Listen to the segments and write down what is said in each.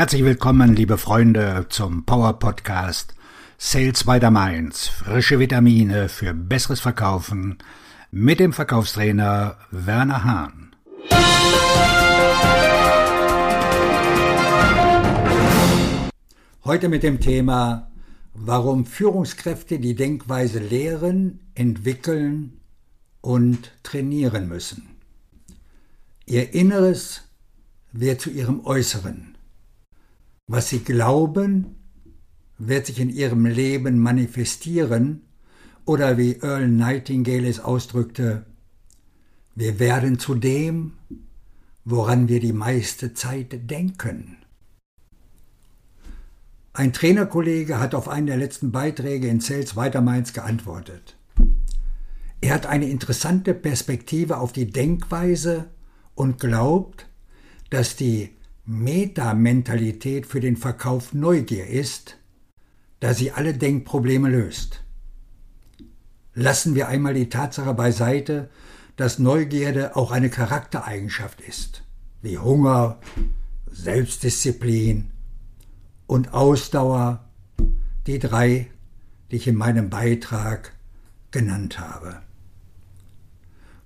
Herzlich willkommen, liebe Freunde, zum Power Podcast Sales by the Mainz. Frische Vitamine für besseres Verkaufen mit dem Verkaufstrainer Werner Hahn. Heute mit dem Thema, warum Führungskräfte die Denkweise lehren, entwickeln und trainieren müssen. Ihr Inneres wird zu ihrem Äußeren. Was sie glauben, wird sich in ihrem Leben manifestieren oder wie Earl Nightingale es ausdrückte, wir werden zu dem, woran wir die meiste Zeit denken. Ein Trainerkollege hat auf einen der letzten Beiträge in Sales Weitermainz geantwortet. Er hat eine interessante Perspektive auf die Denkweise und glaubt, dass die Metamentalität für den Verkauf Neugier ist, da sie alle Denkprobleme löst. Lassen wir einmal die Tatsache beiseite, dass Neugierde auch eine Charaktereigenschaft ist, wie Hunger, Selbstdisziplin und Ausdauer, die drei, die ich in meinem Beitrag genannt habe.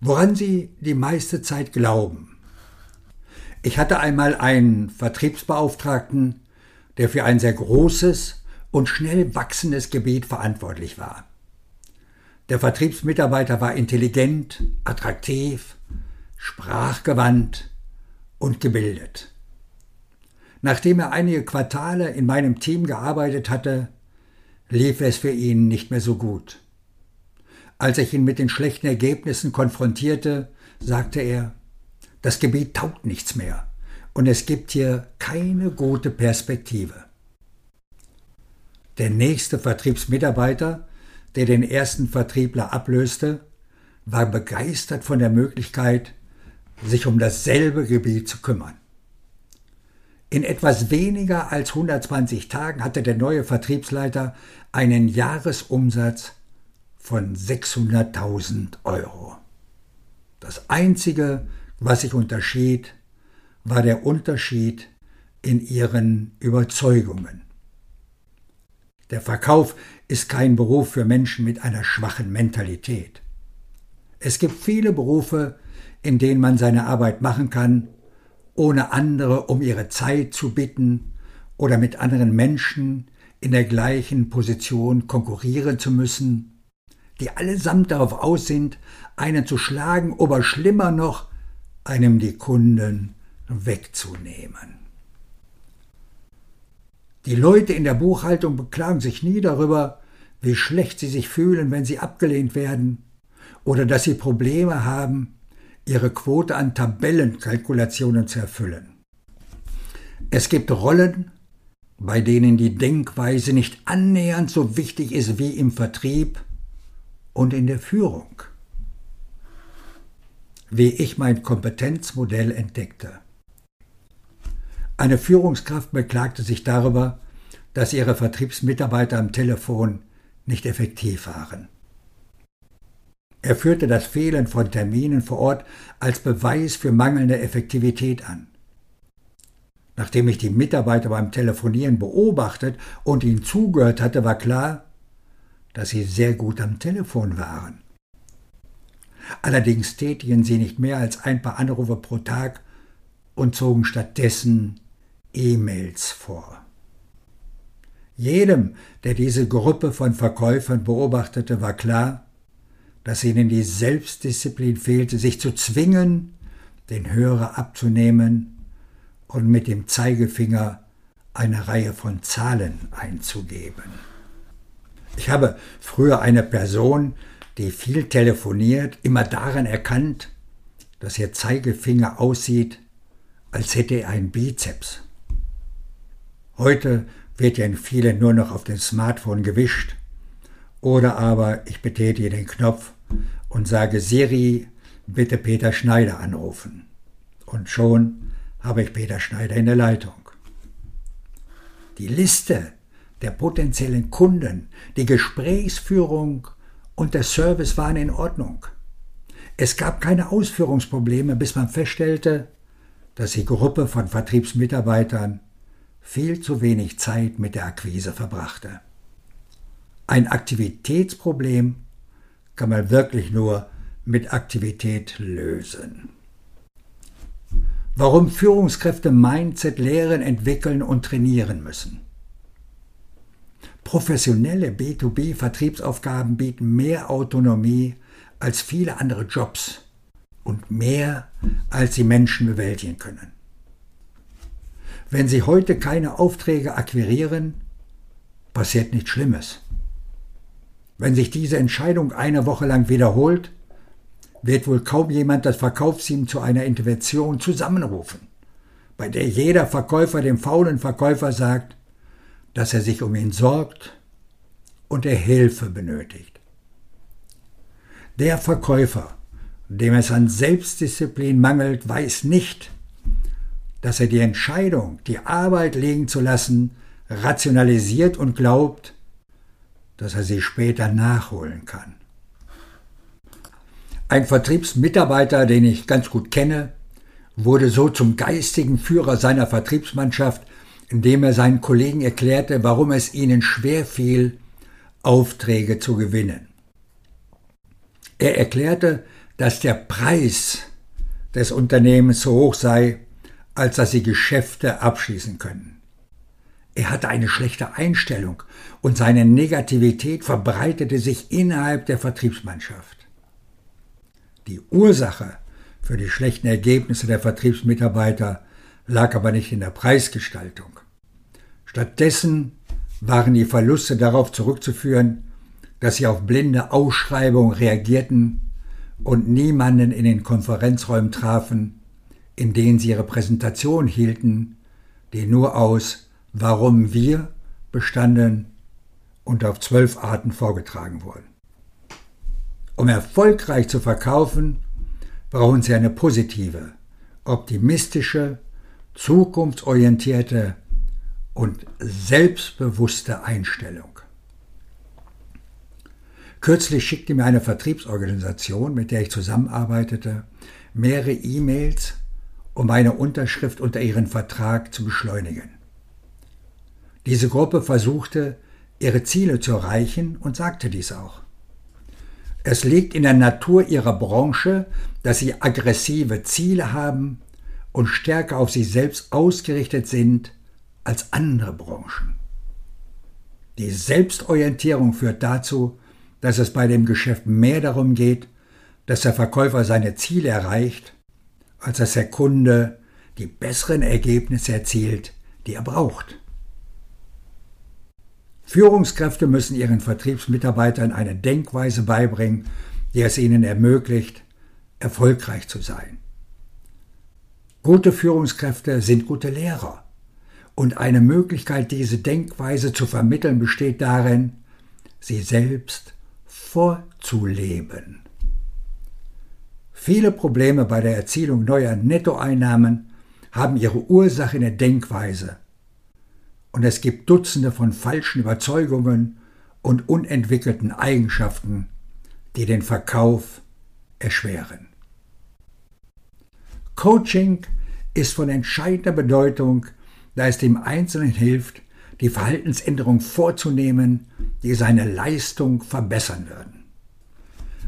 Woran Sie die meiste Zeit glauben, ich hatte einmal einen Vertriebsbeauftragten, der für ein sehr großes und schnell wachsendes Gebiet verantwortlich war. Der Vertriebsmitarbeiter war intelligent, attraktiv, sprachgewandt und gebildet. Nachdem er einige Quartale in meinem Team gearbeitet hatte, lief es für ihn nicht mehr so gut. Als ich ihn mit den schlechten Ergebnissen konfrontierte, sagte er, das Gebiet taugt nichts mehr und es gibt hier keine gute Perspektive. Der nächste Vertriebsmitarbeiter, der den ersten Vertriebler ablöste, war begeistert von der Möglichkeit, sich um dasselbe Gebiet zu kümmern. In etwas weniger als 120 Tagen hatte der neue Vertriebsleiter einen Jahresumsatz von 600.000 Euro. Das einzige, was sich unterschied, war der Unterschied in ihren Überzeugungen. Der Verkauf ist kein Beruf für Menschen mit einer schwachen Mentalität. Es gibt viele Berufe, in denen man seine Arbeit machen kann, ohne andere um ihre Zeit zu bitten oder mit anderen Menschen in der gleichen Position konkurrieren zu müssen, die allesamt darauf aus sind, einen zu schlagen oder schlimmer noch, einem die Kunden wegzunehmen. Die Leute in der Buchhaltung beklagen sich nie darüber, wie schlecht sie sich fühlen, wenn sie abgelehnt werden oder dass sie Probleme haben, ihre Quote an Tabellenkalkulationen zu erfüllen. Es gibt Rollen, bei denen die Denkweise nicht annähernd so wichtig ist wie im Vertrieb und in der Führung wie ich mein Kompetenzmodell entdeckte. Eine Führungskraft beklagte sich darüber, dass ihre Vertriebsmitarbeiter am Telefon nicht effektiv waren. Er führte das Fehlen von Terminen vor Ort als Beweis für mangelnde Effektivität an. Nachdem ich die Mitarbeiter beim Telefonieren beobachtet und ihnen zugehört hatte, war klar, dass sie sehr gut am Telefon waren. Allerdings tätigen sie nicht mehr als ein paar Anrufe pro Tag und zogen stattdessen E-Mails vor. Jedem, der diese Gruppe von Verkäufern beobachtete, war klar, dass ihnen die Selbstdisziplin fehlte, sich zu zwingen, den Hörer abzunehmen und mit dem Zeigefinger eine Reihe von Zahlen einzugeben. Ich habe früher eine Person die viel telefoniert, immer daran erkannt, dass ihr Zeigefinger aussieht, als hätte er einen Bizeps. Heute wird ja in vielen nur noch auf dem Smartphone gewischt. Oder aber ich betätige den Knopf und sage Siri, bitte Peter Schneider anrufen. Und schon habe ich Peter Schneider in der Leitung. Die Liste der potenziellen Kunden, die Gesprächsführung und der Service waren in Ordnung. Es gab keine Ausführungsprobleme, bis man feststellte, dass die Gruppe von Vertriebsmitarbeitern viel zu wenig Zeit mit der Akquise verbrachte. Ein Aktivitätsproblem kann man wirklich nur mit Aktivität lösen. Warum Führungskräfte Mindset lehren, entwickeln und trainieren müssen. Professionelle B2B-Vertriebsaufgaben bieten mehr Autonomie als viele andere Jobs und mehr, als sie Menschen bewältigen können. Wenn Sie heute keine Aufträge akquirieren, passiert nichts Schlimmes. Wenn sich diese Entscheidung eine Woche lang wiederholt, wird wohl kaum jemand das Verkaufsteam zu einer Intervention zusammenrufen, bei der jeder Verkäufer dem faulen Verkäufer sagt, dass er sich um ihn sorgt und er Hilfe benötigt. Der Verkäufer, dem es an Selbstdisziplin mangelt, weiß nicht, dass er die Entscheidung, die Arbeit liegen zu lassen, rationalisiert und glaubt, dass er sie später nachholen kann. Ein Vertriebsmitarbeiter, den ich ganz gut kenne, wurde so zum geistigen Führer seiner Vertriebsmannschaft, indem er seinen Kollegen erklärte, warum es ihnen schwer fiel, Aufträge zu gewinnen. Er erklärte, dass der Preis des Unternehmens so hoch sei, als dass sie Geschäfte abschließen können. Er hatte eine schlechte Einstellung und seine Negativität verbreitete sich innerhalb der Vertriebsmannschaft. Die Ursache für die schlechten Ergebnisse der Vertriebsmitarbeiter lag aber nicht in der Preisgestaltung. Stattdessen waren die Verluste darauf zurückzuführen, dass sie auf blinde Ausschreibungen reagierten und niemanden in den Konferenzräumen trafen, in denen sie ihre Präsentation hielten, die nur aus Warum wir bestanden und auf zwölf Arten vorgetragen wurden. Um erfolgreich zu verkaufen, brauchen Sie eine positive, optimistische, zukunftsorientierte und selbstbewusste Einstellung. Kürzlich schickte mir eine Vertriebsorganisation, mit der ich zusammenarbeitete, mehrere E-Mails, um meine Unterschrift unter ihren Vertrag zu beschleunigen. Diese Gruppe versuchte, ihre Ziele zu erreichen und sagte dies auch. Es liegt in der Natur ihrer Branche, dass sie aggressive Ziele haben und stärker auf sich selbst ausgerichtet sind als andere Branchen. Die Selbstorientierung führt dazu, dass es bei dem Geschäft mehr darum geht, dass der Verkäufer seine Ziele erreicht, als dass der Kunde die besseren Ergebnisse erzielt, die er braucht. Führungskräfte müssen ihren Vertriebsmitarbeitern eine Denkweise beibringen, die es ihnen ermöglicht, erfolgreich zu sein. Gute Führungskräfte sind gute Lehrer. Und eine Möglichkeit, diese Denkweise zu vermitteln, besteht darin, sie selbst vorzuleben. Viele Probleme bei der Erzielung neuer Nettoeinnahmen haben ihre Ursache in der Denkweise und es gibt Dutzende von falschen Überzeugungen und unentwickelten Eigenschaften, die den Verkauf erschweren. Coaching ist von entscheidender Bedeutung, da es dem Einzelnen hilft, die Verhaltensänderung vorzunehmen, die seine Leistung verbessern würden.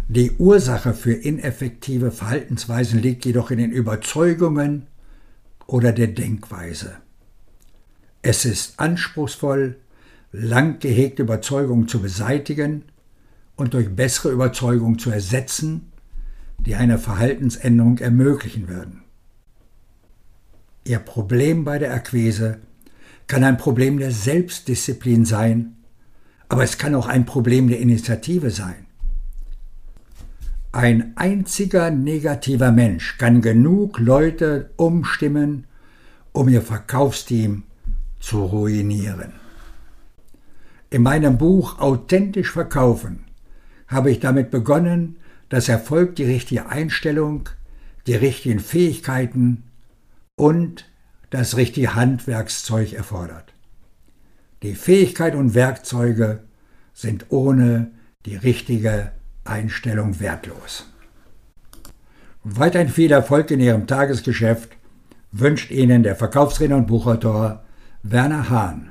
Die Ursache für ineffektive Verhaltensweisen liegt jedoch in den Überzeugungen oder der Denkweise. Es ist anspruchsvoll, lang gehegte Überzeugungen zu beseitigen und durch bessere Überzeugungen zu ersetzen, die eine Verhaltensänderung ermöglichen würden. Ihr Problem bei der Akquise kann ein Problem der Selbstdisziplin sein, aber es kann auch ein Problem der Initiative sein. Ein einziger negativer Mensch kann genug Leute umstimmen, um ihr Verkaufsteam zu ruinieren. In meinem Buch Authentisch verkaufen habe ich damit begonnen, dass Erfolg die richtige Einstellung, die richtigen Fähigkeiten und das richtige Handwerkszeug erfordert. Die Fähigkeit und Werkzeuge sind ohne die richtige Einstellung wertlos. Weiterhin viel Erfolg in Ihrem Tagesgeschäft wünscht Ihnen der Verkaufstrainer und Buchautor Werner Hahn